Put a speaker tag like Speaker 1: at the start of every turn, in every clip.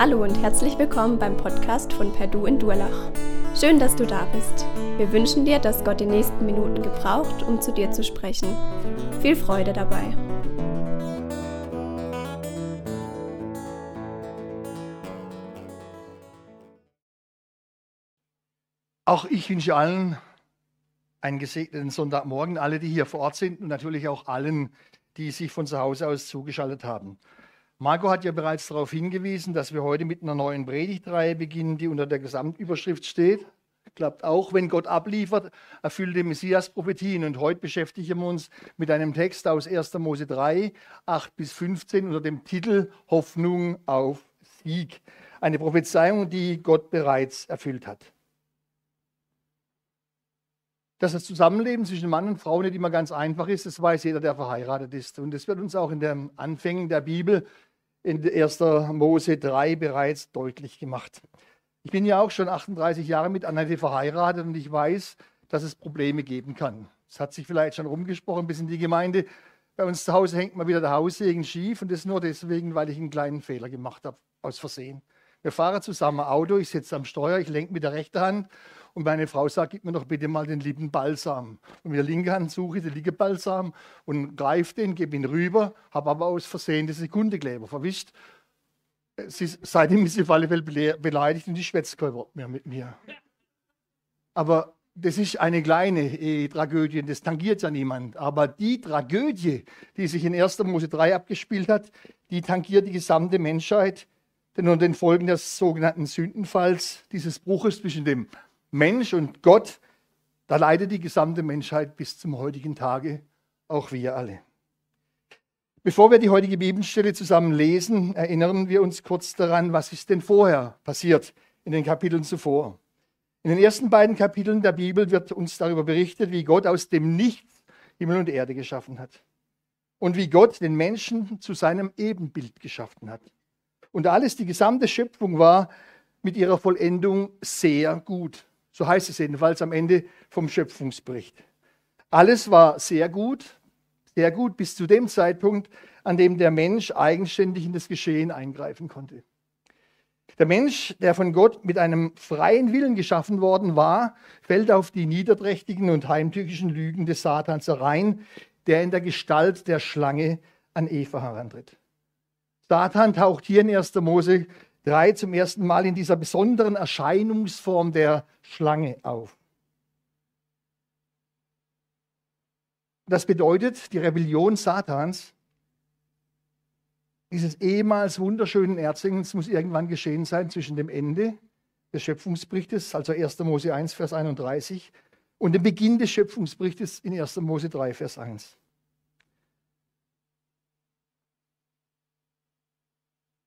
Speaker 1: Hallo und herzlich willkommen beim Podcast von Perdu in Durlach. Schön, dass du da bist. Wir wünschen dir, dass Gott die nächsten Minuten gebraucht, um zu dir zu sprechen. Viel Freude dabei.
Speaker 2: Auch ich wünsche allen einen gesegneten Sonntagmorgen, alle, die hier vor Ort sind und natürlich auch allen, die sich von zu Hause aus zugeschaltet haben. Marco hat ja bereits darauf hingewiesen, dass wir heute mit einer neuen Predigtreihe beginnen, die unter der Gesamtüberschrift steht. Klappt auch, wenn Gott abliefert, erfüllte Messias-Prophetien. Und heute beschäftigen wir uns mit einem Text aus 1. Mose 3, 8 bis 15 unter dem Titel Hoffnung auf Sieg. Eine Prophezeiung, die Gott bereits erfüllt hat. Dass das Zusammenleben zwischen Mann und Frau nicht immer ganz einfach ist, das weiß jeder, der verheiratet ist. Und das wird uns auch in den Anfängen der Bibel in 1. Mose 3 bereits deutlich gemacht. Ich bin ja auch schon 38 Jahre mit Annette verheiratet und ich weiß, dass es Probleme geben kann. Es hat sich vielleicht schon rumgesprochen bis in die Gemeinde. Bei uns zu Hause hängt mal wieder der Haussegen schief und das nur deswegen, weil ich einen kleinen Fehler gemacht habe, aus Versehen. Wir fahren zusammen Auto, ich sitze am Steuer, ich lenke mit der rechten Hand und meine Frau sagt, gib mir doch bitte mal den lieben Balsam. Und mit der linken Hand suche ich den lieben Balsam und greife den, gebe ihn rüber, habe aber aus Versehen die Sekundekleber verwischt. Sie, seitdem ist sie auf alle Fälle beleidigt und die schwätzt kein Wort mehr mit mir. Aber das ist eine kleine äh, Tragödie, das tangiert ja niemand. Aber die Tragödie, die sich in 1. Mose 3 abgespielt hat, die tangiert die gesamte Menschheit. Denn unter den Folgen des sogenannten Sündenfalls, dieses Bruches zwischen dem Mensch und Gott, da leidet die gesamte Menschheit bis zum heutigen Tage, auch wir alle. Bevor wir die heutige Bibelstelle zusammen lesen, erinnern wir uns kurz daran, was ist denn vorher passiert in den Kapiteln zuvor. In den ersten beiden Kapiteln der Bibel wird uns darüber berichtet, wie Gott aus dem Nichts Himmel und Erde geschaffen hat und wie Gott den Menschen zu seinem Ebenbild geschaffen hat. Und alles, die gesamte Schöpfung war mit ihrer Vollendung sehr gut. So heißt es jedenfalls am Ende vom Schöpfungsbericht. Alles war sehr gut, sehr gut bis zu dem Zeitpunkt, an dem der Mensch eigenständig in das Geschehen eingreifen konnte. Der Mensch, der von Gott mit einem freien Willen geschaffen worden war, fällt auf die niederträchtigen und heimtückischen Lügen des Satans herein, der in der Gestalt der Schlange an Eva herantritt. Satan taucht hier in 1. Mose 3 zum ersten Mal in dieser besonderen Erscheinungsform der Schlange auf. Das bedeutet, die Rebellion Satans, dieses ehemals wunderschönen Erzingens muss irgendwann geschehen sein zwischen dem Ende des Schöpfungsberichtes, also 1. Mose 1, Vers 31, und dem Beginn des Schöpfungsberichtes in 1. Mose 3, Vers 1.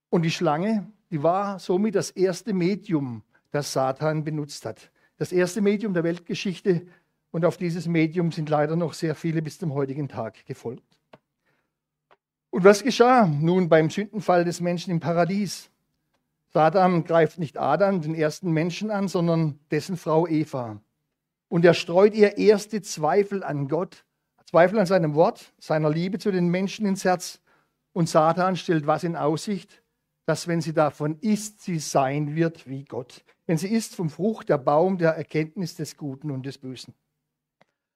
Speaker 2: Und die Schlange, die war somit das erste Medium, das Satan benutzt hat. Das erste Medium der Weltgeschichte. Und auf dieses Medium sind leider noch sehr viele bis zum heutigen Tag gefolgt. Und was geschah nun beim Sündenfall des Menschen im Paradies? Satan greift nicht Adam, den ersten Menschen, an, sondern dessen Frau Eva. Und er streut ihr erste Zweifel an Gott, Zweifel an seinem Wort, seiner Liebe zu den Menschen ins Herz. Und Satan stellt was in Aussicht? Dass wenn sie davon isst, sie sein wird wie Gott. Wenn sie isst vom Frucht der Baum der Erkenntnis des Guten und des Bösen.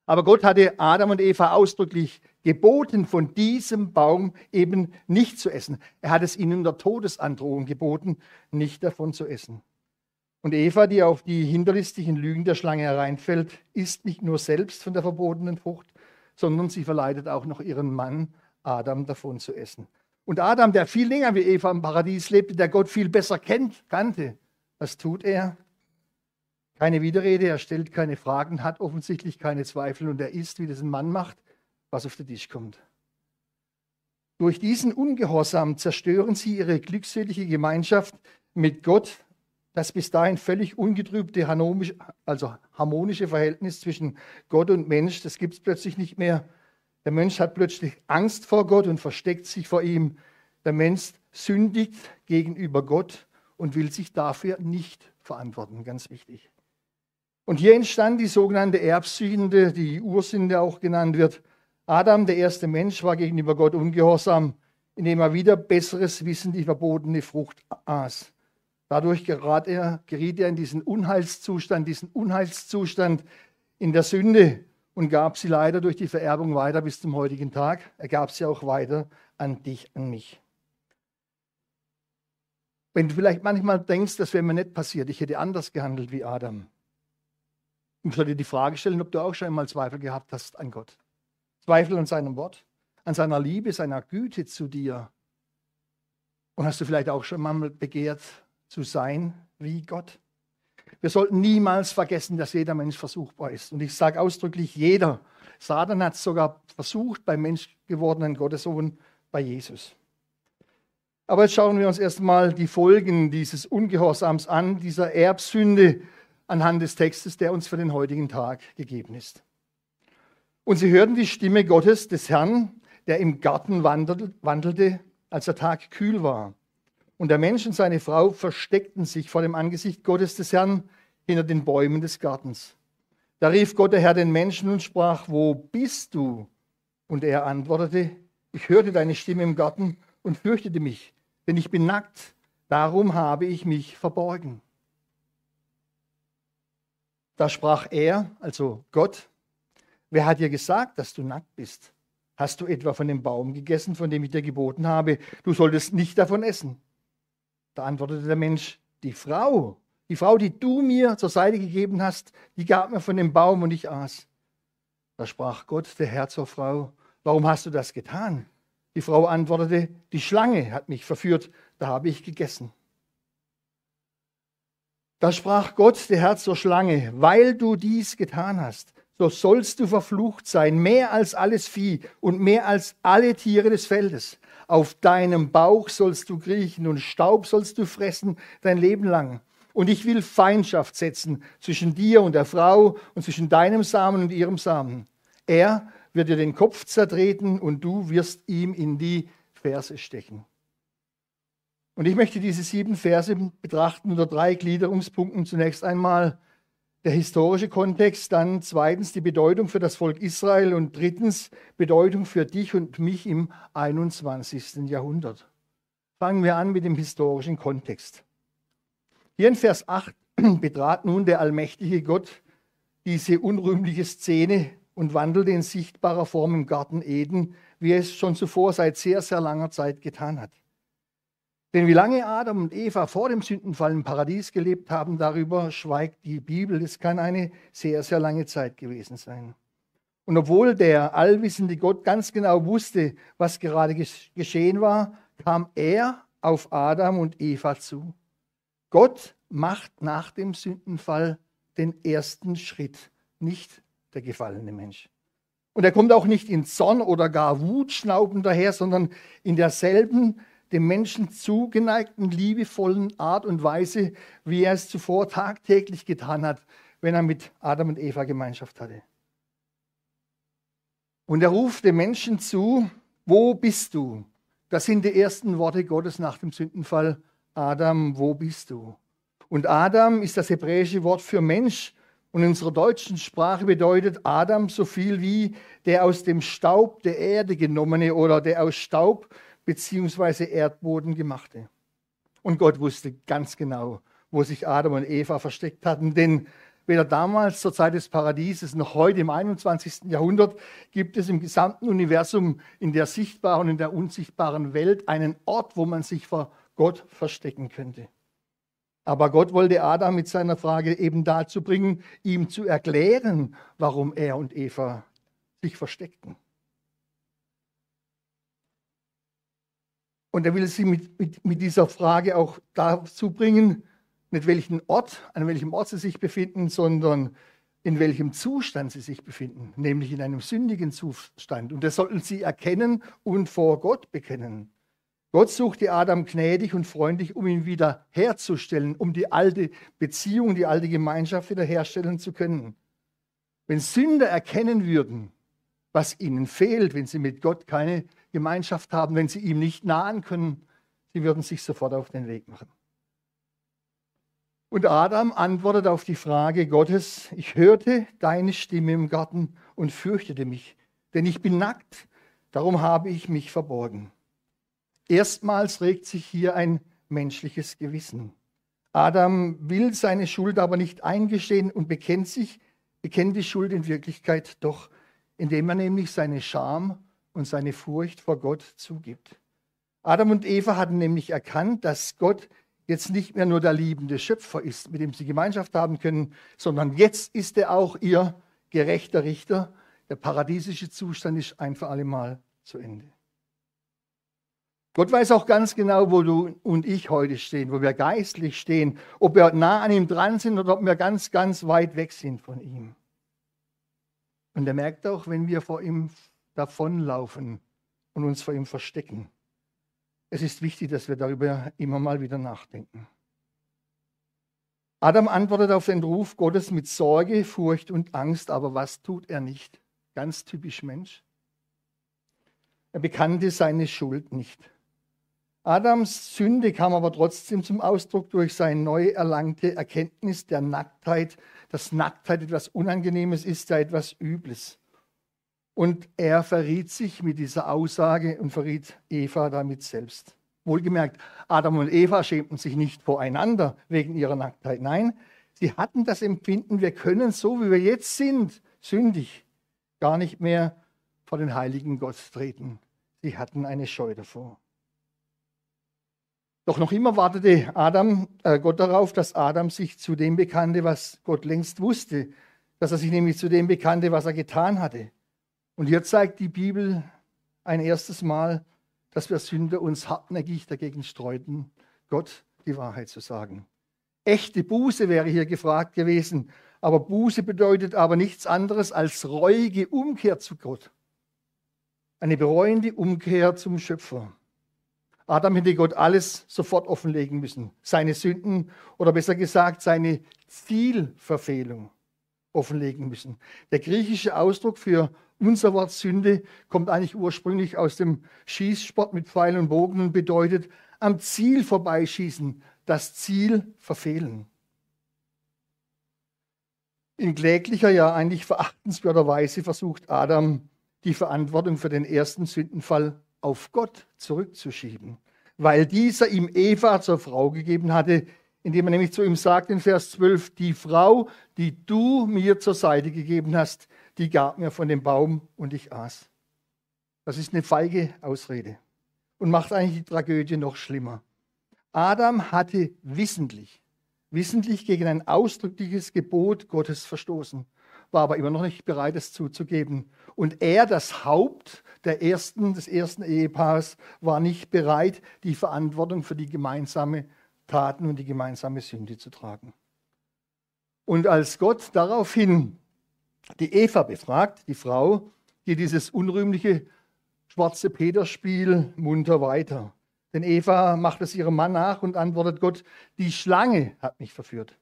Speaker 2: Aber Gott hatte Adam und Eva ausdrücklich geboten, von diesem Baum eben nicht zu essen. Er hat es ihnen der Todesandrohung geboten, nicht davon zu essen. Und Eva, die auf die hinterlistigen Lügen der Schlange hereinfällt, isst nicht nur selbst von der verbotenen Frucht, sondern sie verleitet auch noch ihren Mann Adam davon zu essen. Und Adam, der viel länger wie Eva im Paradies lebte, der Gott viel besser kennt, kannte, was tut er? Keine Widerrede, er stellt keine Fragen, hat offensichtlich keine Zweifel und er isst, wie das ein Mann macht, was auf den Tisch kommt. Durch diesen Ungehorsam zerstören sie ihre glückselige Gemeinschaft mit Gott, das bis dahin völlig ungetrübte, also harmonische Verhältnis zwischen Gott und Mensch, das gibt es plötzlich nicht mehr. Der Mensch hat plötzlich Angst vor Gott und versteckt sich vor ihm. Der Mensch sündigt gegenüber Gott und will sich dafür nicht verantworten. Ganz wichtig. Und hier entstand die sogenannte Erbsünde, die Ursünde auch genannt wird. Adam, der erste Mensch, war gegenüber Gott ungehorsam, indem er wieder besseres Wissen die verbotene Frucht aß. Dadurch geriet er, in diesen Unheilszustand, diesen Unheilszustand in der Sünde und gab sie leider durch die Vererbung weiter bis zum heutigen Tag. Er gab sie auch weiter an dich, an mich. Wenn du vielleicht manchmal denkst, das wäre mir nicht passiert, ich hätte anders gehandelt wie Adam. Ich soll dir die Frage stellen, ob du auch schon einmal Zweifel gehabt hast an Gott. Zweifel an seinem Wort, an seiner Liebe, seiner Güte zu dir. Und hast du vielleicht auch schon mal begehrt zu sein wie Gott? Wir sollten niemals vergessen, dass jeder Mensch versuchbar ist. Und ich sage ausdrücklich jeder. Satan hat es sogar versucht beim menschgewordenen Gottessohn, bei Jesus. Aber jetzt schauen wir uns erstmal die Folgen dieses Ungehorsams an, dieser Erbsünde anhand des Textes, der uns für den heutigen Tag gegeben ist. Und sie hörten die Stimme Gottes, des Herrn, der im Garten wandelte, als der Tag kühl war. Und der Mensch und seine Frau versteckten sich vor dem Angesicht Gottes des Herrn hinter den Bäumen des Gartens. Da rief Gott der Herr den Menschen und sprach, wo bist du? Und er antwortete, ich hörte deine Stimme im Garten und fürchtete mich, denn ich bin nackt, darum habe ich mich verborgen. Da sprach er, also Gott, wer hat dir gesagt, dass du nackt bist? Hast du etwa von dem Baum gegessen, von dem ich dir geboten habe, du solltest nicht davon essen? Da antwortete der Mensch, die Frau, die Frau, die du mir zur Seite gegeben hast, die gab mir von dem Baum und ich aß. Da sprach Gott, der Herr zur Frau, warum hast du das getan? Die Frau antwortete, die Schlange hat mich verführt, da habe ich gegessen. Da sprach Gott, der Herr zur Schlange, weil du dies getan hast, so sollst du verflucht sein, mehr als alles Vieh und mehr als alle Tiere des Feldes. Auf deinem Bauch sollst du kriechen und Staub sollst du fressen dein Leben lang. Und ich will Feindschaft setzen zwischen dir und der Frau und zwischen deinem Samen und ihrem Samen. Er wird dir den Kopf zertreten und du wirst ihm in die Verse stechen. Und ich möchte diese sieben Verse betrachten unter drei Gliederungspunkten. Zunächst einmal der historische Kontext, dann zweitens die Bedeutung für das Volk Israel und drittens Bedeutung für dich und mich im 21. Jahrhundert. Fangen wir an mit dem historischen Kontext. Hier in Vers 8 betrat nun der allmächtige Gott diese unrühmliche Szene und wandelte in sichtbarer Form im Garten Eden, wie er es schon zuvor seit sehr, sehr langer Zeit getan hat. Denn wie lange Adam und Eva vor dem Sündenfall im Paradies gelebt haben, darüber schweigt die Bibel. Es kann eine sehr, sehr lange Zeit gewesen sein. Und obwohl der allwissende Gott ganz genau wusste, was gerade geschehen war, kam er auf Adam und Eva zu. Gott macht nach dem Sündenfall den ersten Schritt, nicht der gefallene Mensch. Und er kommt auch nicht in Zorn oder gar Wut schnaubend daher, sondern in derselben dem Menschen zugeneigten, liebevollen Art und Weise, wie er es zuvor tagtäglich getan hat, wenn er mit Adam und Eva Gemeinschaft hatte. Und er ruft dem Menschen zu, wo bist du? Das sind die ersten Worte Gottes nach dem Sündenfall. Adam, wo bist du? Und Adam ist das hebräische Wort für Mensch und in unserer deutschen Sprache bedeutet Adam so viel wie der aus dem Staub der Erde genommene oder der aus Staub bzw. Erdboden gemachte. Und Gott wusste ganz genau, wo sich Adam und Eva versteckt hatten, denn weder damals zur Zeit des Paradieses noch heute im 21. Jahrhundert gibt es im gesamten Universum in der sichtbaren und in der unsichtbaren Welt einen Ort, wo man sich vor Gott verstecken könnte. Aber Gott wollte Adam mit seiner Frage eben dazu bringen, ihm zu erklären, warum er und Eva sich versteckten. Und er will sie mit, mit, mit dieser Frage auch dazu bringen, nicht welchen Ort, an welchem Ort sie sich befinden, sondern in welchem Zustand sie sich befinden, nämlich in einem sündigen Zustand. Und das sollten sie erkennen und vor Gott bekennen. Gott suchte Adam gnädig und freundlich, um ihn wieder herzustellen, um die alte Beziehung, die alte Gemeinschaft wieder herstellen zu können. Wenn Sünder erkennen würden, was ihnen fehlt, wenn sie mit Gott keine Gemeinschaft haben, wenn sie ihm nicht nahen können, sie würden sich sofort auf den Weg machen. Und Adam antwortet auf die Frage Gottes, ich hörte deine Stimme im Garten und fürchtete mich, denn ich bin nackt, darum habe ich mich verborgen. Erstmals regt sich hier ein menschliches Gewissen. Adam will seine Schuld aber nicht eingestehen und bekennt sich, bekennt die Schuld in Wirklichkeit doch, indem er nämlich seine Scham und seine Furcht vor Gott zugibt. Adam und Eva hatten nämlich erkannt, dass Gott jetzt nicht mehr nur der liebende Schöpfer ist, mit dem sie Gemeinschaft haben können, sondern jetzt ist er auch ihr gerechter Richter. Der paradiesische Zustand ist ein für alle Mal zu Ende. Gott weiß auch ganz genau, wo du und ich heute stehen, wo wir geistlich stehen, ob wir nah an ihm dran sind oder ob wir ganz, ganz weit weg sind von ihm. Und er merkt auch, wenn wir vor ihm davonlaufen und uns vor ihm verstecken. Es ist wichtig, dass wir darüber immer mal wieder nachdenken. Adam antwortet auf den Ruf Gottes mit Sorge, Furcht und Angst, aber was tut er nicht? Ganz typisch Mensch. Er bekannte seine Schuld nicht. Adams Sünde kam aber trotzdem zum Ausdruck durch seine neu erlangte Erkenntnis der Nacktheit, dass Nacktheit etwas Unangenehmes ist, ja etwas Übles. Und er verriet sich mit dieser Aussage und verriet Eva damit selbst. Wohlgemerkt, Adam und Eva schämten sich nicht voreinander wegen ihrer Nacktheit. Nein, sie hatten das Empfinden, wir können so, wie wir jetzt sind, sündig, gar nicht mehr vor den heiligen Gott treten. Sie hatten eine Scheu davor. Doch noch immer wartete Adam, äh, Gott darauf, dass Adam sich zu dem bekannte, was Gott längst wusste, dass er sich nämlich zu dem bekannte, was er getan hatte. Und hier zeigt die Bibel ein erstes Mal, dass wir Sünder uns hartnäckig dagegen streuten, Gott die Wahrheit zu sagen. Echte Buße wäre hier gefragt gewesen, aber Buße bedeutet aber nichts anderes als reuige Umkehr zu Gott. Eine bereuende Umkehr zum Schöpfer. Adam hätte Gott alles sofort offenlegen müssen. Seine Sünden oder besser gesagt seine Zielverfehlung offenlegen müssen. Der griechische Ausdruck für unser Wort Sünde kommt eigentlich ursprünglich aus dem Schießsport mit Pfeil und Bogen und bedeutet am Ziel vorbeischießen, das Ziel verfehlen. In kläglicher, ja eigentlich verachtenswerter Weise versucht Adam, die Verantwortung für den ersten Sündenfall auf Gott zurückzuschieben, weil dieser ihm Eva zur Frau gegeben hatte, indem er nämlich zu ihm sagt in Vers 12, die Frau, die du mir zur Seite gegeben hast, die gab mir von dem Baum und ich aß. Das ist eine feige Ausrede und macht eigentlich die Tragödie noch schlimmer. Adam hatte wissentlich, wissentlich gegen ein ausdrückliches Gebot Gottes verstoßen, war aber immer noch nicht bereit, es zuzugeben. Und er, das Haupt der ersten, des ersten Ehepaars, war nicht bereit, die Verantwortung für die gemeinsame Taten und die gemeinsame Sünde zu tragen. Und als Gott daraufhin die Eva befragt, die Frau, geht dieses unrühmliche schwarze Peterspiel munter weiter. Denn Eva macht es ihrem Mann nach und antwortet Gott, die Schlange hat mich verführt.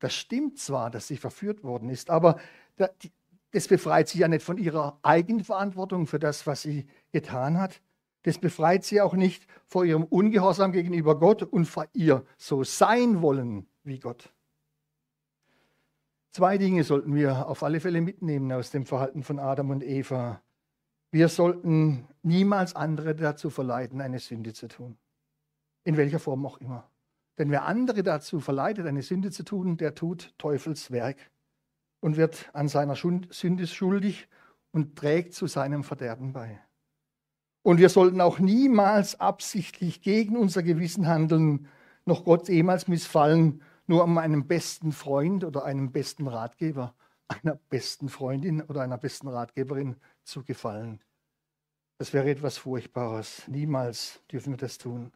Speaker 2: Das stimmt zwar, dass sie verführt worden ist, aber das befreit sie ja nicht von ihrer Eigenverantwortung für das, was sie getan hat. Das befreit sie auch nicht vor ihrem Ungehorsam gegenüber Gott und vor ihr so sein wollen wie Gott. Zwei Dinge sollten wir auf alle Fälle mitnehmen aus dem Verhalten von Adam und Eva. Wir sollten niemals andere dazu verleiten, eine Sünde zu tun. In welcher Form auch immer. Denn wer andere dazu verleitet, eine Sünde zu tun, der tut Teufels Werk und wird an seiner Sünde schuldig und trägt zu seinem Verderben bei. Und wir sollten auch niemals absichtlich gegen unser Gewissen handeln, noch Gott jemals missfallen nur um einem besten Freund oder einem besten Ratgeber, einer besten Freundin oder einer besten Ratgeberin zu gefallen. Das wäre etwas Furchtbares. Niemals dürfen wir das tun.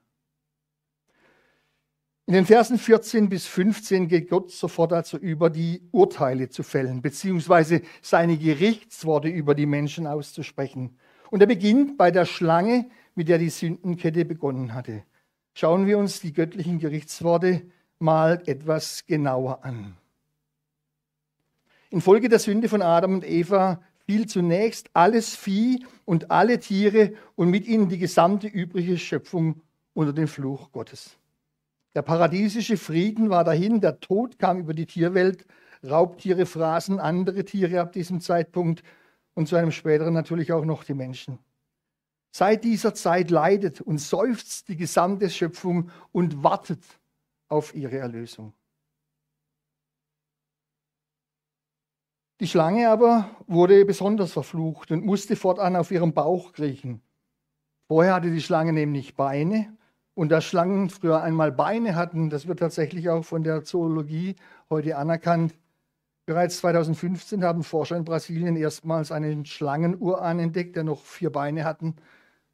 Speaker 2: In den Versen 14 bis 15 geht Gott sofort dazu über, die Urteile zu fällen, beziehungsweise seine Gerichtsworte über die Menschen auszusprechen. Und er beginnt bei der Schlange, mit der die Sündenkette begonnen hatte. Schauen wir uns die göttlichen Gerichtsworte mal etwas genauer an. Infolge der Sünde von Adam und Eva fiel zunächst alles Vieh und alle Tiere und mit ihnen die gesamte übrige Schöpfung unter den Fluch Gottes. Der paradiesische Frieden war dahin, der Tod kam über die Tierwelt, Raubtiere fraßen andere Tiere ab diesem Zeitpunkt und zu einem späteren natürlich auch noch die Menschen. Seit dieser Zeit leidet und seufzt die gesamte Schöpfung und wartet auf ihre Erlösung. Die Schlange aber wurde besonders verflucht und musste fortan auf ihrem Bauch kriechen. Vorher hatte die Schlange nämlich Beine und da Schlangen früher einmal Beine hatten, das wird tatsächlich auch von der Zoologie heute anerkannt. Bereits 2015 haben Forscher in Brasilien erstmals einen Schlangenuran entdeckt, der noch vier Beine hatten.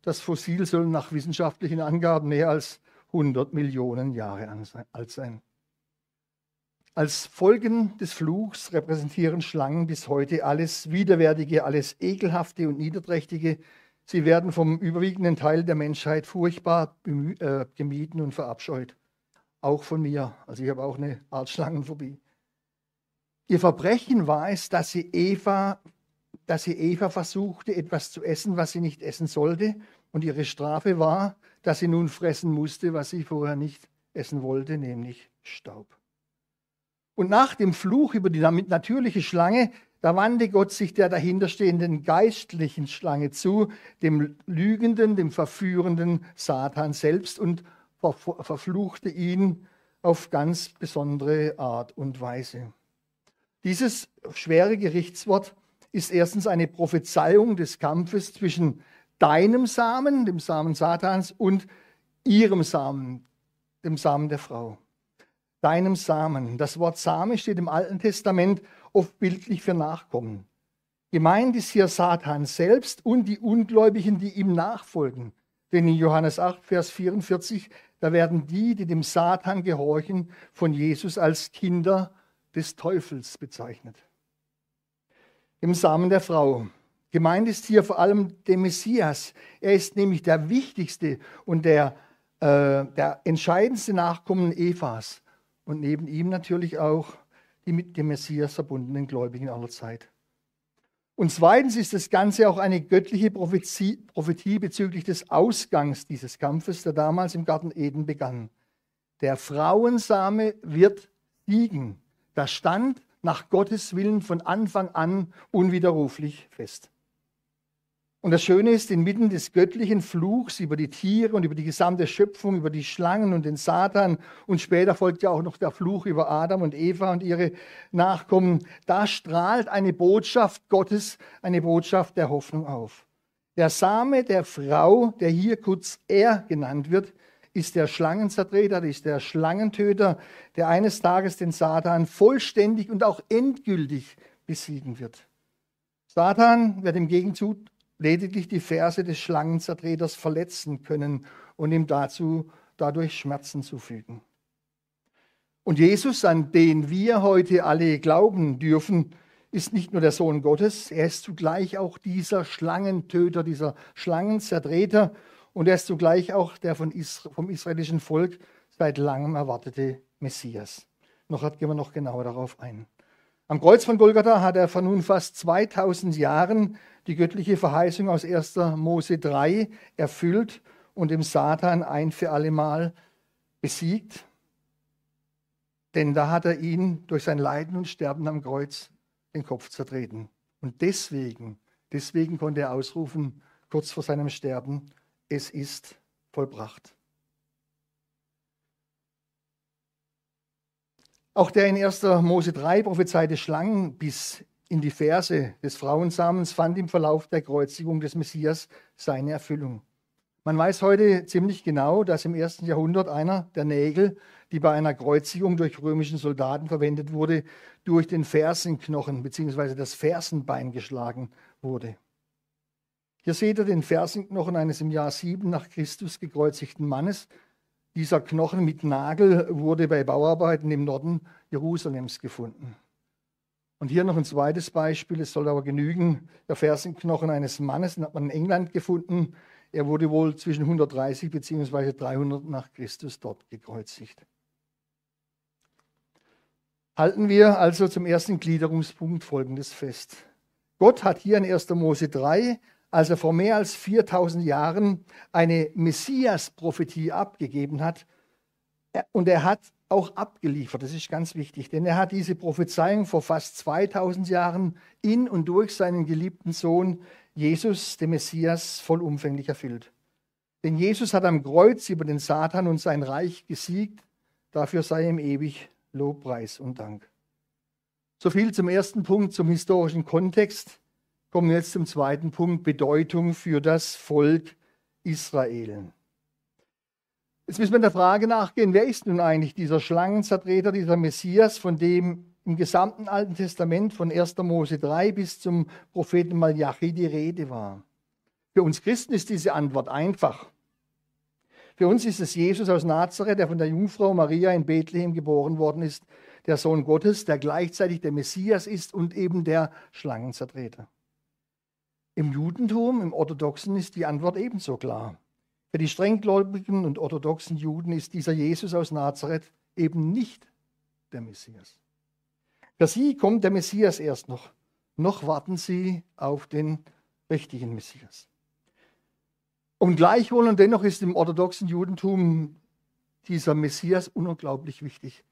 Speaker 2: Das Fossil soll nach wissenschaftlichen Angaben mehr als 100 Millionen Jahre alt sein. Als Folgen des Fluchs repräsentieren Schlangen bis heute alles Widerwärtige, alles Ekelhafte und Niederträchtige. Sie werden vom überwiegenden Teil der Menschheit furchtbar äh, gemieden und verabscheut. Auch von mir. Also ich habe auch eine Art Schlangenphobie. Ihr Verbrechen war es, dass sie Eva, dass sie Eva versuchte, etwas zu essen, was sie nicht essen sollte. Und ihre Strafe war, dass sie nun fressen musste, was sie vorher nicht essen wollte, nämlich Staub. Und nach dem Fluch über die natürliche Schlange, da wandte Gott sich der dahinterstehenden geistlichen Schlange zu, dem lügenden, dem verführenden Satan selbst und verfluchte ihn auf ganz besondere Art und Weise. Dieses schwere Gerichtswort ist erstens eine Prophezeiung des Kampfes zwischen deinem Samen, dem Samen Satans, und ihrem Samen, dem Samen der Frau deinem Samen. Das Wort Same steht im Alten Testament oft bildlich für Nachkommen. Gemeint ist hier Satan selbst und die Ungläubigen, die ihm nachfolgen. Denn in Johannes 8, Vers 44, da werden die, die dem Satan gehorchen, von Jesus als Kinder des Teufels bezeichnet. Im Samen der Frau. Gemeint ist hier vor allem der Messias. Er ist nämlich der wichtigste und der, äh, der entscheidendste Nachkommen Evas und neben ihm natürlich auch die mit dem Messias verbundenen Gläubigen aller Zeit. Und zweitens ist das Ganze auch eine göttliche Prophetie, Prophetie bezüglich des Ausgangs dieses Kampfes, der damals im Garten Eden begann. Der Frauensame wird siegen. Das stand nach Gottes Willen von Anfang an unwiderruflich fest. Und das Schöne ist, inmitten des göttlichen Fluchs über die Tiere und über die gesamte Schöpfung, über die Schlangen und den Satan und später folgt ja auch noch der Fluch über Adam und Eva und ihre Nachkommen, da strahlt eine Botschaft Gottes, eine Botschaft der Hoffnung auf. Der Same der Frau, der hier kurz er genannt wird, ist der Schlangenzertreter, ist der Schlangentöter, der eines Tages den Satan vollständig und auch endgültig besiegen wird. Satan wird im Gegenzug lediglich die Verse des Schlangenzertreters verletzen können und ihm dazu dadurch Schmerzen zufügen. Und Jesus, an den wir heute alle glauben dürfen, ist nicht nur der Sohn Gottes, er ist zugleich auch dieser Schlangentöter, dieser Schlangenzertreter und er ist zugleich auch der Isra vom israelischen Volk seit langem erwartete Messias. Noch gehen wir noch genauer darauf ein. Am Kreuz von Golgatha hat er vor nun fast 2000 Jahren die göttliche Verheißung aus 1. Mose 3 erfüllt und dem Satan ein für allemal besiegt. Denn da hat er ihn durch sein Leiden und Sterben am Kreuz den Kopf zertreten. Und deswegen, deswegen konnte er ausrufen, kurz vor seinem Sterben, es ist vollbracht. Auch der in 1. Mose 3 prophezeite Schlangenbiss in die Verse des Frauensamens fand im Verlauf der Kreuzigung des Messias seine Erfüllung. Man weiß heute ziemlich genau, dass im ersten Jahrhundert einer der Nägel, die bei einer Kreuzigung durch römischen Soldaten verwendet wurde, durch den Fersenknochen bzw. das Fersenbein geschlagen wurde. Hier seht ihr den Fersenknochen eines im Jahr 7 nach Christus gekreuzigten Mannes, dieser Knochen mit Nagel wurde bei Bauarbeiten im Norden Jerusalems gefunden. Und hier noch ein zweites Beispiel, es soll aber genügen. Der Fersenknochen eines Mannes, den hat man in England gefunden. Er wurde wohl zwischen 130 bzw. 300 nach Christus dort gekreuzigt. Halten wir also zum ersten Gliederungspunkt Folgendes fest. Gott hat hier in 1. Mose 3 als er vor mehr als 4000 Jahren eine Messias-Prophetie abgegeben hat. Und er hat auch abgeliefert, das ist ganz wichtig, denn er hat diese Prophezeiung vor fast 2000 Jahren in und durch seinen geliebten Sohn Jesus, den Messias, vollumfänglich erfüllt. Denn Jesus hat am Kreuz über den Satan und sein Reich gesiegt, Dafür sei ihm ewig Lobpreis und Dank. So viel zum ersten Punkt, zum historischen Kontext. Kommen jetzt zum zweiten Punkt, Bedeutung für das Volk Israel. Jetzt müssen wir der Frage nachgehen, wer ist nun eigentlich dieser Schlangenzertreter, dieser Messias, von dem im gesamten Alten Testament von 1. Mose 3 bis zum Propheten Malachi die Rede war? Für uns Christen ist diese Antwort einfach. Für uns ist es Jesus aus Nazareth, der von der Jungfrau Maria in Bethlehem geboren worden ist, der Sohn Gottes, der gleichzeitig der Messias ist und eben der Schlangenzertreter. Im Judentum, im Orthodoxen ist die Antwort ebenso klar. Für die strenggläubigen und orthodoxen Juden ist dieser Jesus aus Nazareth eben nicht der Messias. Für sie kommt der Messias erst noch. Noch warten sie auf den richtigen Messias. Und gleichwohl und dennoch ist im orthodoxen Judentum dieser Messias unglaublich wichtig.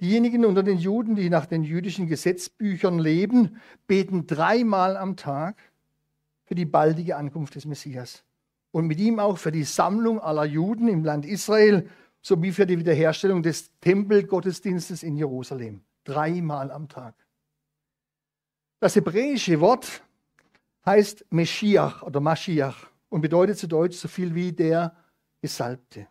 Speaker 2: Diejenigen unter den Juden, die nach den jüdischen Gesetzbüchern leben, beten dreimal am Tag für die baldige Ankunft des Messias und mit ihm auch für die Sammlung aller Juden im Land Israel sowie für die Wiederherstellung des Tempelgottesdienstes in Jerusalem. Dreimal am Tag. Das hebräische Wort heißt Meschiach oder Maschiach und bedeutet zu Deutsch so viel wie der Gesalbte.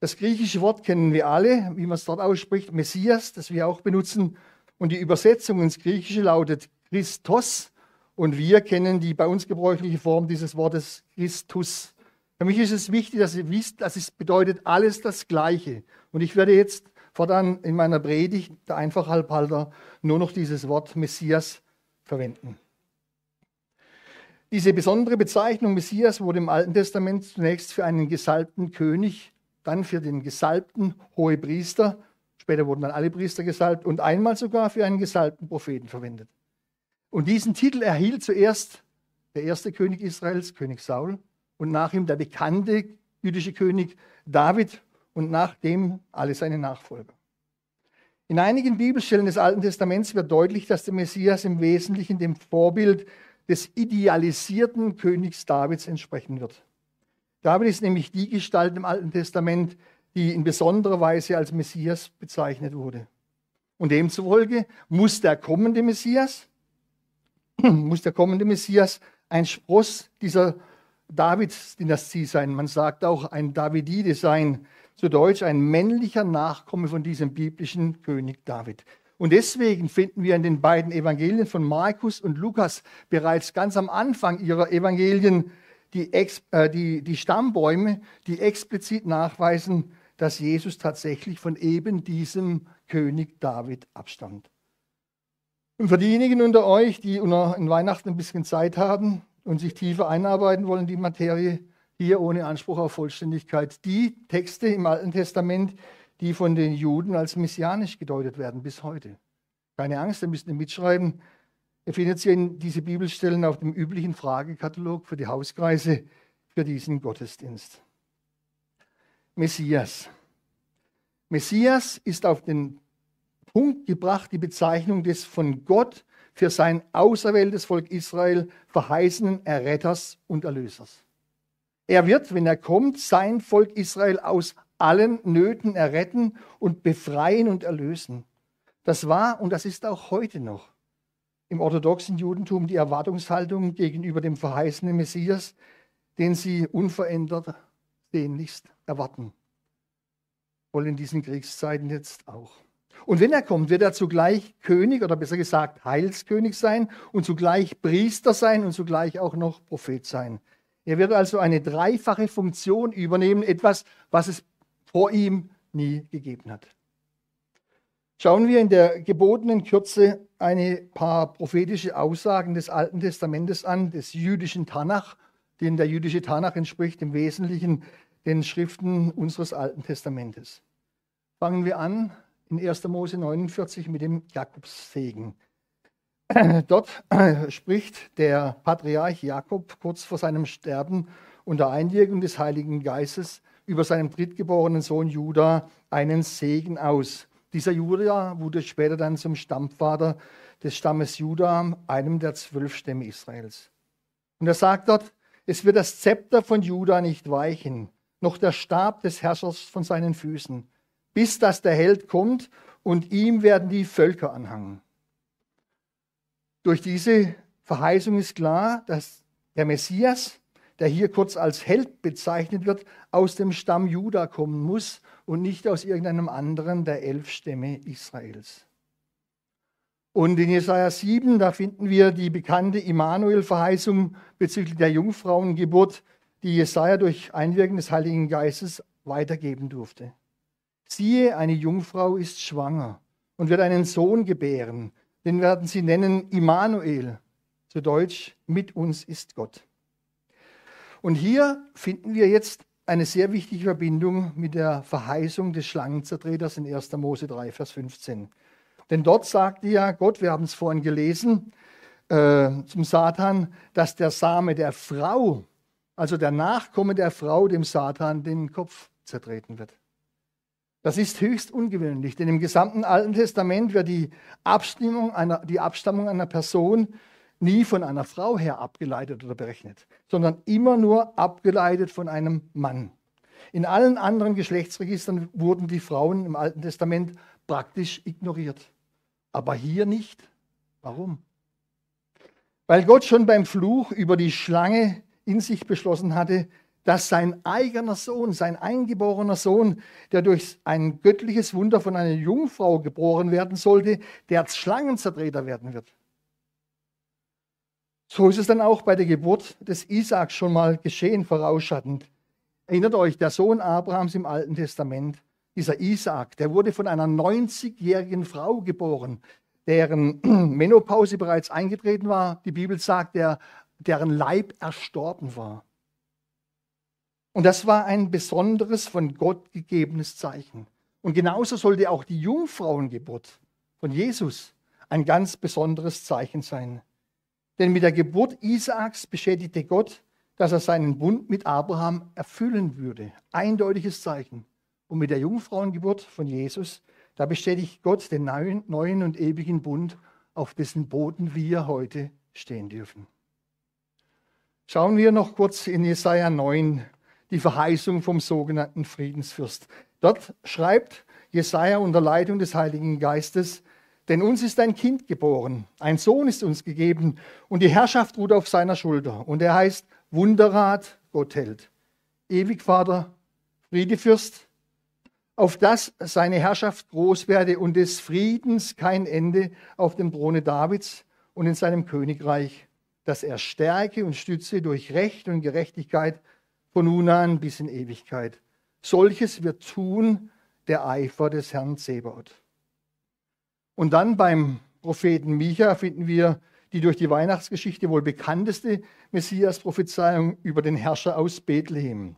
Speaker 2: Das griechische Wort kennen wir alle, wie man es dort ausspricht, Messias, das wir auch benutzen. Und die Übersetzung ins Griechische lautet Christos. Und wir kennen die bei uns gebräuchliche Form dieses Wortes Christus. Für mich ist es wichtig, dass ihr wisst, dass es bedeutet alles das Gleiche. Und ich werde jetzt fortan in meiner Predigt, der Einfachhalbhalter, nur noch dieses Wort Messias verwenden. Diese besondere Bezeichnung Messias wurde im Alten Testament zunächst für einen gesalbten König, dann für den gesalbten Hohepriester, später wurden dann alle Priester gesalbt und einmal sogar für einen gesalbten Propheten verwendet. Und diesen Titel erhielt zuerst der erste König Israels, König Saul, und nach ihm der bekannte jüdische König David und nach dem alle seine Nachfolger. In einigen Bibelstellen des Alten Testaments wird deutlich, dass der Messias im Wesentlichen dem Vorbild des idealisierten Königs Davids entsprechen wird. David ist nämlich die Gestalt im Alten Testament, die in besonderer Weise als Messias bezeichnet wurde. Und demzufolge muss der kommende Messias, muss der kommende Messias ein Spross dieser Davids-Dynastie sein. Man sagt auch ein Davidide sein, zu Deutsch ein männlicher Nachkomme von diesem biblischen König David. Und deswegen finden wir in den beiden Evangelien von Markus und Lukas bereits ganz am Anfang ihrer Evangelien die, äh, die, die Stammbäume, die explizit nachweisen, dass Jesus tatsächlich von eben diesem König David abstammt. Und für diejenigen unter euch, die in Weihnachten ein bisschen Zeit haben und sich tiefer einarbeiten wollen die Materie, hier ohne Anspruch auf Vollständigkeit, die Texte im Alten Testament, die von den Juden als messianisch gedeutet werden bis heute. Keine Angst, ihr müsst nicht mitschreiben. Ihr findet sie in diese Bibelstellen auf dem üblichen Fragekatalog für die Hauskreise für diesen Gottesdienst. Messias. Messias ist auf den Punkt gebracht die Bezeichnung des von Gott für sein auserwähltes Volk Israel verheißenen Erretters und Erlösers. Er wird, wenn er kommt, sein Volk Israel aus allen Nöten erretten und befreien und erlösen. Das war und das ist auch heute noch im orthodoxen Judentum die Erwartungshaltung gegenüber dem verheißenen Messias, den sie unverändert sehnlichst erwarten. Wohl in diesen Kriegszeiten jetzt auch. Und wenn er kommt, wird er zugleich König oder besser gesagt Heilskönig sein und zugleich Priester sein und zugleich auch noch Prophet sein. Er wird also eine dreifache Funktion übernehmen, etwas, was es vor ihm nie gegeben hat. Schauen wir in der gebotenen Kürze ein paar prophetische Aussagen des Alten Testamentes an, des jüdischen Tanach, den der jüdische Tanach entspricht im Wesentlichen den Schriften unseres Alten Testamentes. Fangen wir an in 1. Mose 49 mit dem Jakobssegen. Dort spricht der Patriarch Jakob kurz vor seinem Sterben unter Einwirkung des Heiligen Geistes über seinem drittgeborenen Sohn Juda einen Segen aus. Dieser Juda wurde später dann zum Stammvater des Stammes Juda, einem der zwölf Stämme Israels. Und er sagt dort, es wird das Zepter von Juda nicht weichen, noch der Stab des Herrschers von seinen Füßen, bis dass der Held kommt und ihm werden die Völker anhangen. Durch diese Verheißung ist klar, dass der Messias, der hier kurz als Held bezeichnet wird, aus dem Stamm Juda kommen muss und nicht aus irgendeinem anderen der elf Stämme Israels. Und in Jesaja 7, da finden wir die bekannte Immanuel-Verheißung bezüglich der Jungfrauengeburt, die Jesaja durch Einwirken des Heiligen Geistes weitergeben durfte. Siehe, eine Jungfrau ist schwanger und wird einen Sohn gebären. Den werden sie nennen Immanuel. Zu Deutsch, mit uns ist Gott. Und hier finden wir jetzt eine sehr wichtige Verbindung mit der Verheißung des Schlangenzertreters in 1. Mose 3, Vers 15. Denn dort sagte ja Gott, wir haben es vorhin gelesen, äh, zum Satan, dass der Same der Frau, also der Nachkomme der Frau, dem Satan den Kopf zertreten wird. Das ist höchst ungewöhnlich, denn im gesamten Alten Testament wird die, Abstimmung einer, die Abstammung einer Person nie von einer Frau her abgeleitet oder berechnet, sondern immer nur abgeleitet von einem Mann. In allen anderen Geschlechtsregistern wurden die Frauen im Alten Testament praktisch ignoriert, aber hier nicht. Warum? Weil Gott schon beim Fluch über die Schlange in sich beschlossen hatte, dass sein eigener Sohn, sein eingeborener Sohn, der durch ein göttliches Wunder von einer Jungfrau geboren werden sollte, der Schlangenzertreter werden wird. So ist es dann auch bei der Geburt des Isaaks schon mal geschehen, vorausschattend. Erinnert euch, der Sohn Abrahams im Alten Testament, dieser Isaak, der wurde von einer 90-jährigen Frau geboren, deren Menopause bereits eingetreten war. Die Bibel sagt, der, deren Leib erstorben war. Und das war ein besonderes, von Gott gegebenes Zeichen. Und genauso sollte auch die Jungfrauengeburt von Jesus ein ganz besonderes Zeichen sein. Denn mit der Geburt Isaaks beschädigte Gott, dass er seinen Bund mit Abraham erfüllen würde. Eindeutiges Zeichen. Und mit der Jungfrauengeburt von Jesus, da bestätigt Gott den neuen, neuen und ewigen Bund, auf dessen Boden wir heute stehen dürfen. Schauen wir noch kurz in Jesaja 9, die Verheißung vom sogenannten Friedensfürst. Dort schreibt Jesaja unter Leitung des Heiligen Geistes, denn uns ist ein Kind geboren, ein Sohn ist uns gegeben und die Herrschaft ruht auf seiner Schulter. Und er heißt Wunderrat, Gott hält, Ewigvater, Friedefürst, auf dass seine Herrschaft groß werde und des Friedens kein Ende auf dem Throne Davids und in seinem Königreich, dass er stärke und stütze durch Recht und Gerechtigkeit von nun an bis in Ewigkeit. Solches wird tun der Eifer des Herrn Zebaoth. Und dann beim Propheten Micha finden wir die durch die Weihnachtsgeschichte wohl bekannteste Messias-Prophezeiung über den Herrscher aus Bethlehem.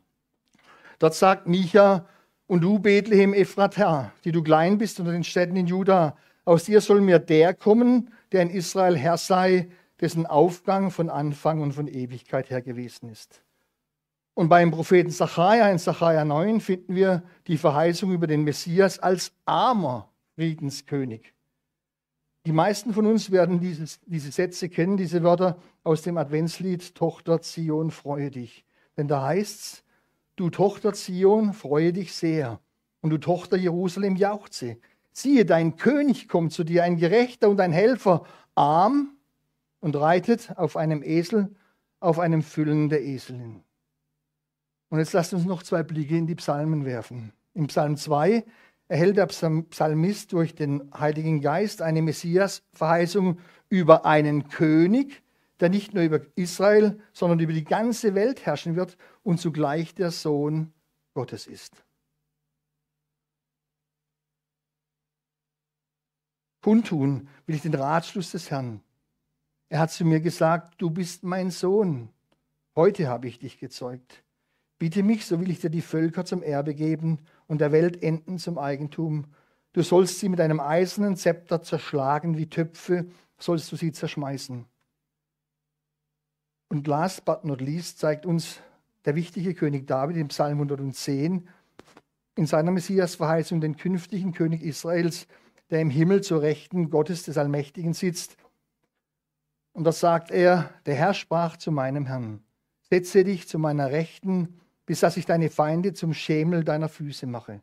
Speaker 2: Dort sagt Micha, und du, Bethlehem Ephratha, die du klein bist unter den Städten in Juda, aus dir soll mir der kommen, der in Israel Herr sei, dessen Aufgang von Anfang und von Ewigkeit her gewesen ist. Und beim Propheten Zachariah in Zachariah 9 finden wir die Verheißung über den Messias als armer Friedenskönig. Die meisten von uns werden dieses, diese Sätze kennen, diese Wörter aus dem Adventslied Tochter Zion, freue dich. Denn da heißt es, du Tochter Zion, freue dich sehr. Und du Tochter Jerusalem, jauchze. Siehe, dein König kommt zu dir, ein Gerechter und ein Helfer, arm und reitet auf einem Esel, auf einem Füllen der Eselin. Und jetzt lasst uns noch zwei Blicke in die Psalmen werfen. Im Psalm 2 erhält der Psalmist durch den Heiligen Geist eine Messias-Verheißung über einen König, der nicht nur über Israel, sondern über die ganze Welt herrschen wird und zugleich der Sohn Gottes ist. Kundtun will ich den Ratschluss des Herrn. Er hat zu mir gesagt, du bist mein Sohn. Heute habe ich dich gezeugt. Bitte mich, so will ich dir die Völker zum Erbe geben und der Welt Enden zum Eigentum. Du sollst sie mit einem eisernen Zepter zerschlagen wie Töpfe, sollst du sie zerschmeißen. Und last but not least zeigt uns der wichtige König David im Psalm 110 in seiner Messias-Verheißung den künftigen König Israels, der im Himmel zur Rechten Gottes des Allmächtigen sitzt. Und da sagt er, der Herr sprach zu meinem Herrn, setze dich zu meiner Rechten, bis dass ich deine Feinde zum Schemel deiner Füße mache.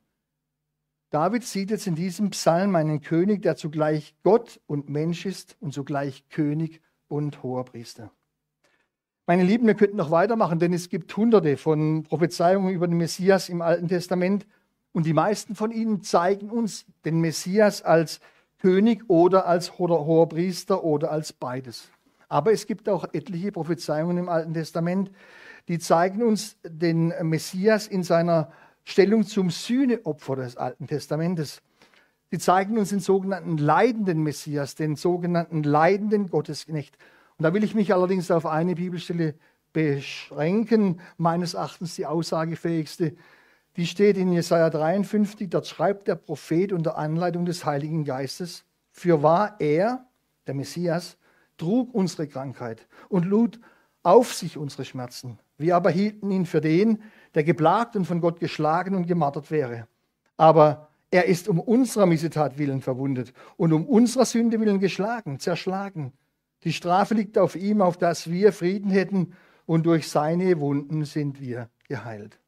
Speaker 2: David sieht jetzt in diesem Psalm einen König, der zugleich Gott und Mensch ist und zugleich König und hoher Priester. Meine Lieben, wir könnten noch weitermachen, denn es gibt hunderte von Prophezeiungen über den Messias im Alten Testament und die meisten von ihnen zeigen uns den Messias als König oder als hoher Priester oder als beides. Aber es gibt auch etliche Prophezeiungen im Alten Testament, die zeigen uns den Messias in seiner Stellung zum Sühneopfer des Alten Testamentes. Sie zeigen uns den sogenannten leidenden Messias, den sogenannten leidenden Gottesknecht. Und da will ich mich allerdings auf eine Bibelstelle beschränken, meines Erachtens die aussagefähigste. Die steht in Jesaja 53, dort schreibt der Prophet unter Anleitung des Heiligen Geistes, für wahr er, der Messias, trug unsere Krankheit und lud auf sich unsere Schmerzen. Wir aber hielten ihn für den, der geplagt und von Gott geschlagen und gemartert wäre. Aber er ist um unserer Missetat willen verwundet und um unserer Sünde willen geschlagen, zerschlagen. Die Strafe liegt auf ihm, auf dass wir Frieden hätten, und durch seine Wunden sind wir geheilt.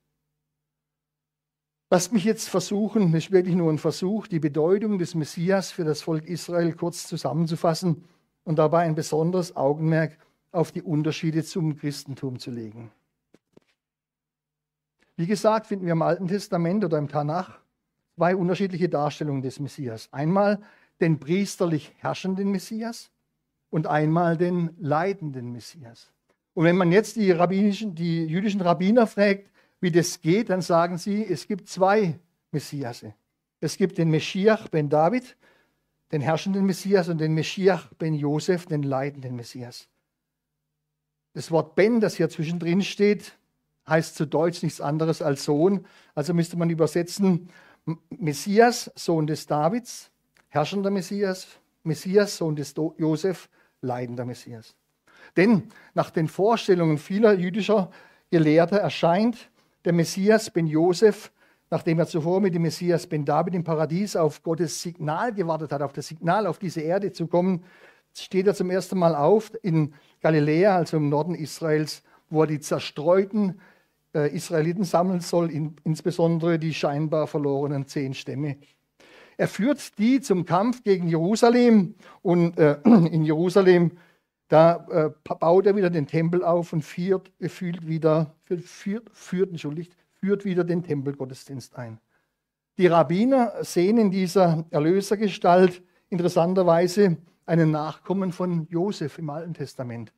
Speaker 2: Lasst mich jetzt versuchen, das ist wirklich nur ein Versuch, die Bedeutung des Messias für das Volk Israel kurz zusammenzufassen und dabei ein besonderes Augenmerk auf die Unterschiede zum Christentum zu legen. Wie gesagt, finden wir im Alten Testament oder im Tanach zwei unterschiedliche Darstellungen des Messias. Einmal den priesterlich herrschenden Messias und einmal den leidenden Messias. Und wenn man jetzt die, rabbinischen, die jüdischen Rabbiner fragt, wie das geht, dann sagen sie, es gibt zwei Messiasse. Es gibt den Meschiach ben David, den herrschenden Messias, und den Meschiach ben Josef, den leidenden Messias. Das Wort Ben, das hier zwischendrin steht, heißt zu Deutsch nichts anderes als Sohn. Also müsste man übersetzen, Messias, Sohn des Davids, herrschender Messias, Messias, Sohn des Josef, leidender Messias. Denn nach den Vorstellungen vieler jüdischer Gelehrter erscheint der Messias Ben Josef, nachdem er zuvor mit dem Messias Ben David im Paradies auf Gottes Signal gewartet hat, auf das Signal auf diese Erde zu kommen, steht er zum ersten Mal auf in Galiläa, also im Norden Israels, wo er die zerstreuten äh, Israeliten sammeln soll, in, insbesondere die scheinbar verlorenen zehn Stämme. Er führt die zum Kampf gegen Jerusalem und äh, in Jerusalem, da äh, baut er wieder den Tempel auf und führt, führt, wieder, führt, führt, entschuldigt, führt wieder den Tempelgottesdienst ein. Die Rabbiner sehen in dieser Erlösergestalt interessanterweise einen Nachkommen von Josef im Alten Testament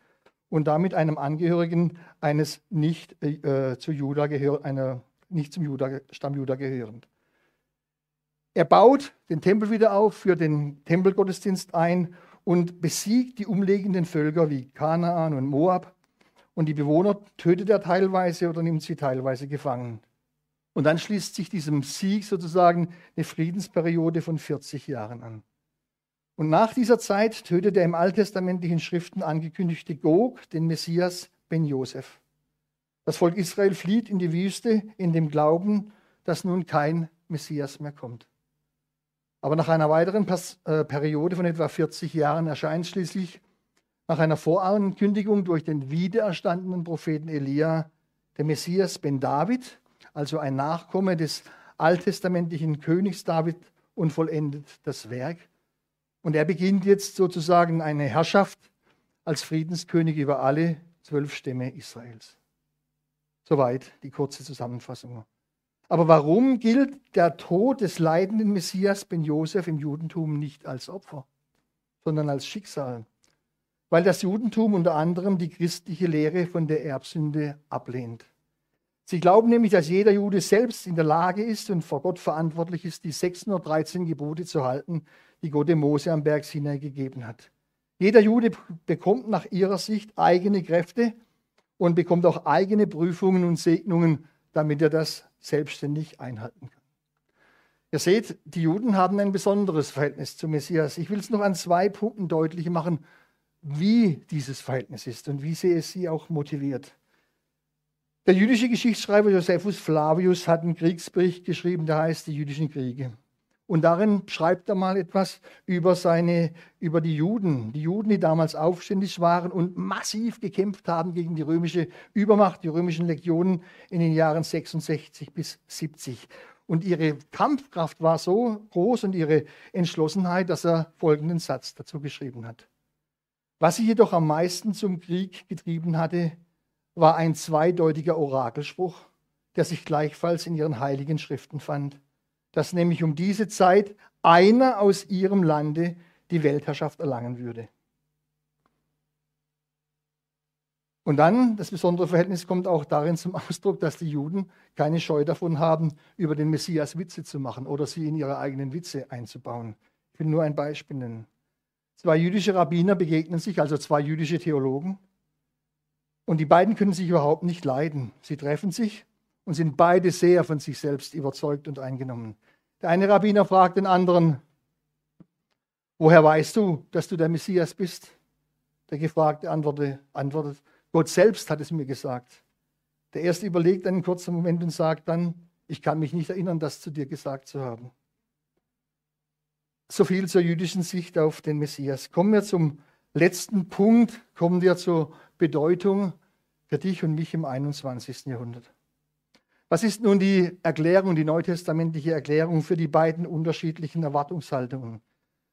Speaker 2: und damit einem Angehörigen eines nicht äh, zu Juda gehör, einer nicht zum Juda, Stamm Juda gehörend. Er baut den Tempel wieder auf, führt den Tempelgottesdienst ein und besiegt die umliegenden Völker wie Kanaan und Moab. Und die Bewohner tötet er teilweise oder nimmt sie teilweise gefangen. Und dann schließt sich diesem Sieg sozusagen eine Friedensperiode von 40 Jahren an. Und nach dieser Zeit tötet der im alttestamentlichen Schriften angekündigte Gog den Messias Ben Josef. Das Volk Israel flieht in die Wüste in dem Glauben, dass nun kein Messias mehr kommt. Aber nach einer weiteren äh, Periode von etwa 40 Jahren erscheint schließlich nach einer Vorankündigung durch den wiedererstandenen Propheten Elia der Messias Ben David, also ein Nachkomme des alttestamentlichen Königs David und vollendet das Werk. Und er beginnt jetzt sozusagen eine Herrschaft als Friedenskönig über alle zwölf Stämme Israels. Soweit die kurze Zusammenfassung. Aber warum gilt der Tod des leidenden Messias Ben Josef im Judentum nicht als Opfer, sondern als Schicksal? Weil das Judentum unter anderem die christliche Lehre von der Erbsünde ablehnt. Sie glauben nämlich, dass jeder Jude selbst in der Lage ist und vor Gott verantwortlich ist, die 613 Gebote zu halten, die Gott dem Mose am Berg Sinai gegeben hat. Jeder Jude bekommt nach ihrer Sicht eigene Kräfte und bekommt auch eigene Prüfungen und Segnungen, damit er das selbstständig einhalten kann. Ihr seht, die Juden haben ein besonderes Verhältnis zum Messias. Ich will es noch an zwei Punkten deutlich machen, wie dieses Verhältnis ist und wie sie es sie auch motiviert. Der jüdische Geschichtsschreiber Josephus Flavius hat einen Kriegsbericht geschrieben, der heißt Die jüdischen Kriege. Und darin schreibt er mal etwas über, seine, über die Juden, die Juden, die damals aufständig waren und massiv gekämpft haben gegen die römische Übermacht, die römischen Legionen in den Jahren 66 bis 70. Und ihre Kampfkraft war so groß und ihre Entschlossenheit, dass er folgenden Satz dazu geschrieben hat. Was sie jedoch am meisten zum Krieg getrieben hatte, war ein zweideutiger Orakelspruch, der sich gleichfalls in ihren heiligen Schriften fand, dass nämlich um diese Zeit einer aus ihrem Lande die Weltherrschaft erlangen würde. Und dann, das besondere Verhältnis kommt auch darin zum Ausdruck, dass die Juden keine Scheu davon haben, über den Messias Witze zu machen oder sie in ihre eigenen Witze einzubauen. Ich will nur ein Beispiel nennen. Zwei jüdische Rabbiner begegnen sich, also zwei jüdische Theologen, und die beiden können sich überhaupt nicht leiden. Sie treffen sich und sind beide sehr von sich selbst überzeugt und eingenommen. Der eine Rabbiner fragt den anderen, woher weißt du, dass du der Messias bist? Der Gefragte antwortet, Gott selbst hat es mir gesagt. Der erste überlegt einen kurzen Moment und sagt dann, ich kann mich nicht erinnern, das zu dir gesagt zu haben. So viel zur jüdischen Sicht auf den Messias. Kommen wir zum letzten Punkt, kommen wir zur Bedeutung für dich und mich im 21. Jahrhundert. Was ist nun die Erklärung, die neutestamentliche Erklärung für die beiden unterschiedlichen Erwartungshaltungen?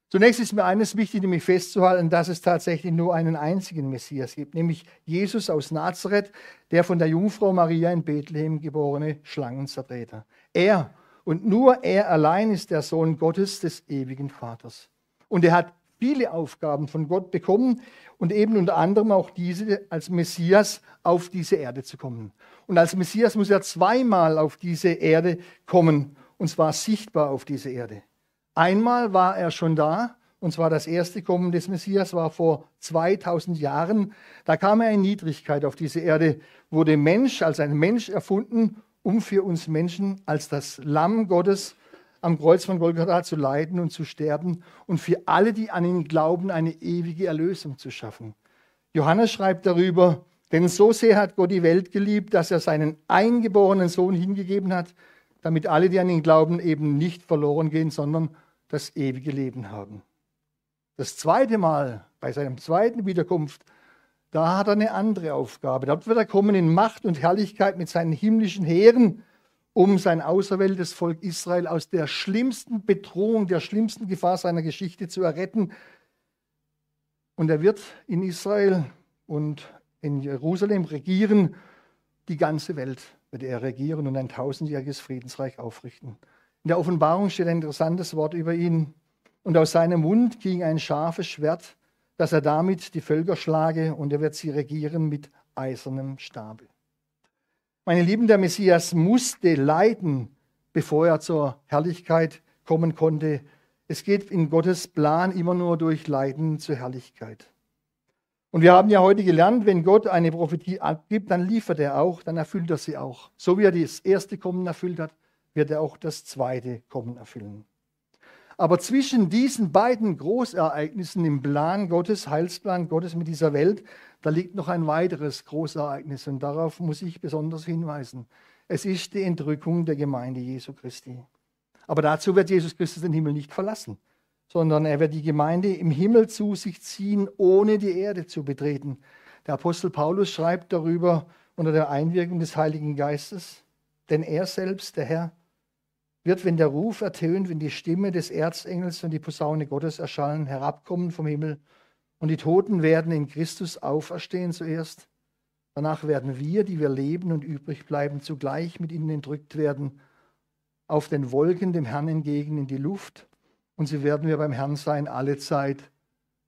Speaker 2: Zunächst ist mir eines wichtig, nämlich festzuhalten, dass es tatsächlich nur einen einzigen Messias gibt, nämlich Jesus aus Nazareth, der von der Jungfrau Maria in Bethlehem geborene Schlangenzertreter. Er und nur er allein ist der Sohn Gottes des ewigen Vaters. Und er hat viele Aufgaben von Gott bekommen und eben unter anderem auch diese als Messias auf diese Erde zu kommen. Und als Messias muss er zweimal auf diese Erde kommen, und zwar sichtbar auf diese Erde. Einmal war er schon da, und zwar das erste Kommen des Messias war vor 2000 Jahren. Da kam er in Niedrigkeit auf diese Erde, wurde Mensch als ein Mensch erfunden, um für uns Menschen als das Lamm Gottes am Kreuz von Golgatha zu leiden und zu sterben und für alle, die an ihn glauben, eine ewige Erlösung zu schaffen. Johannes schreibt darüber, denn so sehr hat Gott die Welt geliebt, dass er seinen eingeborenen Sohn hingegeben hat, damit alle, die an ihn glauben, eben nicht verloren gehen, sondern das ewige Leben haben. Das zweite Mal, bei seinem zweiten Wiederkunft, da hat er eine andere Aufgabe. Dort wird er kommen in Macht und Herrlichkeit mit seinen himmlischen Heeren, um sein auserwähltes Volk Israel aus der schlimmsten Bedrohung, der schlimmsten Gefahr seiner Geschichte zu erretten. Und er wird in Israel und in Jerusalem regieren. Die ganze Welt wird er regieren und ein tausendjähriges Friedensreich aufrichten. In der Offenbarung steht ein interessantes Wort über ihn. Und aus seinem Mund ging ein scharfes Schwert, dass er damit die Völker schlage und er wird sie regieren mit eisernem Stabe. Meine Lieben, der Messias musste leiden, bevor er zur Herrlichkeit kommen konnte. Es geht in Gottes Plan immer nur durch Leiden zur Herrlichkeit. Und wir haben ja heute gelernt, wenn Gott eine Prophetie abgibt, dann liefert er auch, dann erfüllt er sie auch. So wie er das erste Kommen erfüllt hat, wird er auch das zweite Kommen erfüllen. Aber zwischen diesen beiden Großereignissen im Plan Gottes, Heilsplan Gottes mit dieser Welt, da liegt noch ein weiteres Großereignis und darauf muss ich besonders hinweisen. Es ist die Entrückung der Gemeinde Jesu Christi. Aber dazu wird Jesus Christus den Himmel nicht verlassen, sondern er wird die Gemeinde im Himmel zu sich ziehen, ohne die Erde zu betreten. Der Apostel Paulus schreibt darüber unter der Einwirkung des Heiligen Geistes, denn er selbst, der Herr, wird, wenn der Ruf ertönt, wenn die Stimme des Erzengels und die Posaune Gottes erschallen, herabkommen vom Himmel und die Toten werden in Christus auferstehen zuerst. Danach werden wir, die wir leben und übrig bleiben, zugleich mit ihnen entrückt werden, auf den Wolken dem Herrn entgegen in die Luft. Und sie werden wir beim Herrn sein alle Zeit.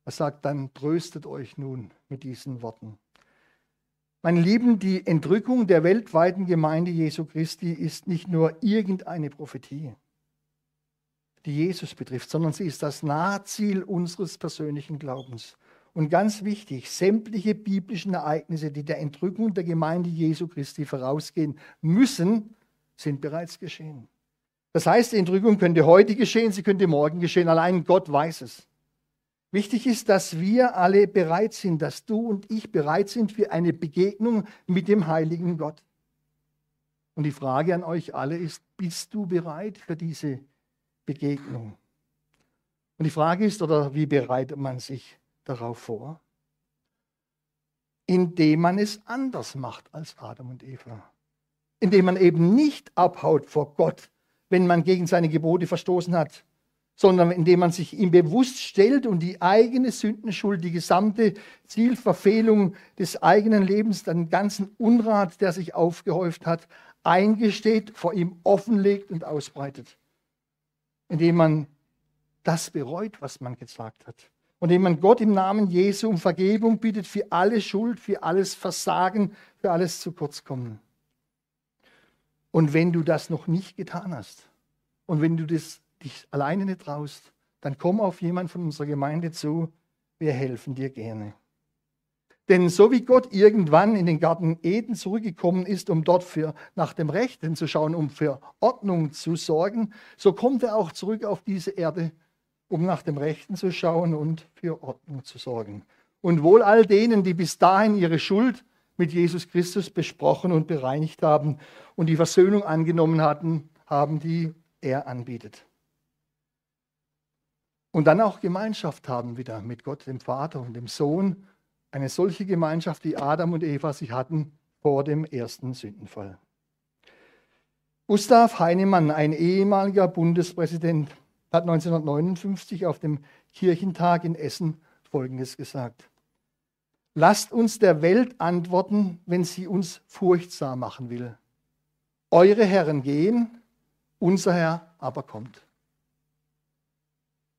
Speaker 2: Er sagt dann, tröstet euch nun mit diesen Worten. Meine Lieben, die Entrückung der weltweiten Gemeinde Jesu Christi ist nicht nur irgendeine Prophetie, die Jesus betrifft, sondern sie ist das Nahziel unseres persönlichen Glaubens. Und ganz wichtig, sämtliche biblischen Ereignisse, die der Entrückung der Gemeinde Jesu Christi vorausgehen müssen, sind bereits geschehen. Das heißt, die Entrückung könnte heute geschehen, sie könnte morgen geschehen, allein Gott weiß es. Wichtig ist, dass wir alle bereit sind, dass du und ich bereit sind für eine Begegnung mit dem heiligen Gott. Und die Frage an euch alle ist, bist du bereit für diese Begegnung? Und die Frage ist, oder wie bereitet man sich darauf vor? Indem man es anders macht als Adam und Eva. Indem man eben nicht abhaut vor Gott, wenn man gegen seine Gebote verstoßen hat, sondern indem man sich ihm bewusst stellt und die eigene Sündenschuld, die gesamte Zielverfehlung des eigenen Lebens, den ganzen Unrat, der sich aufgehäuft hat, eingesteht, vor ihm offenlegt und ausbreitet. Indem man das bereut, was man gesagt hat. Und indem man Gott im Namen Jesu um Vergebung bittet für alle Schuld, für alles Versagen, für alles zu kurz kommen. Und wenn du das noch nicht getan hast und wenn du das dich alleine nicht traust, dann komm auf jemanden von unserer Gemeinde zu. Wir helfen dir gerne. Denn so wie Gott irgendwann in den Garten Eden zurückgekommen ist, um dort für, nach dem Rechten zu schauen, um für Ordnung zu sorgen, so kommt er auch zurück auf diese Erde, um nach dem Rechten zu schauen und für Ordnung zu sorgen. Und wohl all denen, die bis dahin ihre Schuld mit Jesus Christus besprochen und bereinigt haben und die Versöhnung angenommen hatten, haben, die er anbietet. Und dann auch Gemeinschaft haben wieder mit Gott, dem Vater und dem Sohn. Eine solche Gemeinschaft, wie Adam und Eva sie hatten vor dem ersten Sündenfall. Gustav Heinemann, ein ehemaliger Bundespräsident, hat 1959 auf dem Kirchentag in Essen Folgendes gesagt. Lasst uns der Welt antworten, wenn sie uns furchtsam machen will. Eure Herren gehen, unser Herr aber kommt.